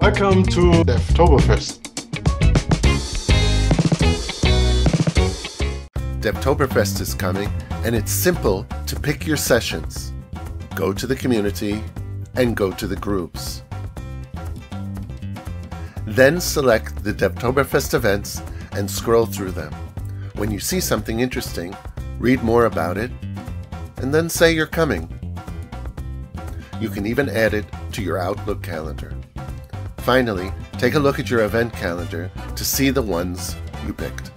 Welcome to Devtoberfest. Devtoberfest is coming, and it's simple to pick your sessions. Go to the community and go to the groups. Then select the Devtoberfest events and scroll through them. When you see something interesting, read more about it, and then say you're coming. You can even add it to your Outlook calendar. Finally, take a look at your event calendar to see the ones you picked.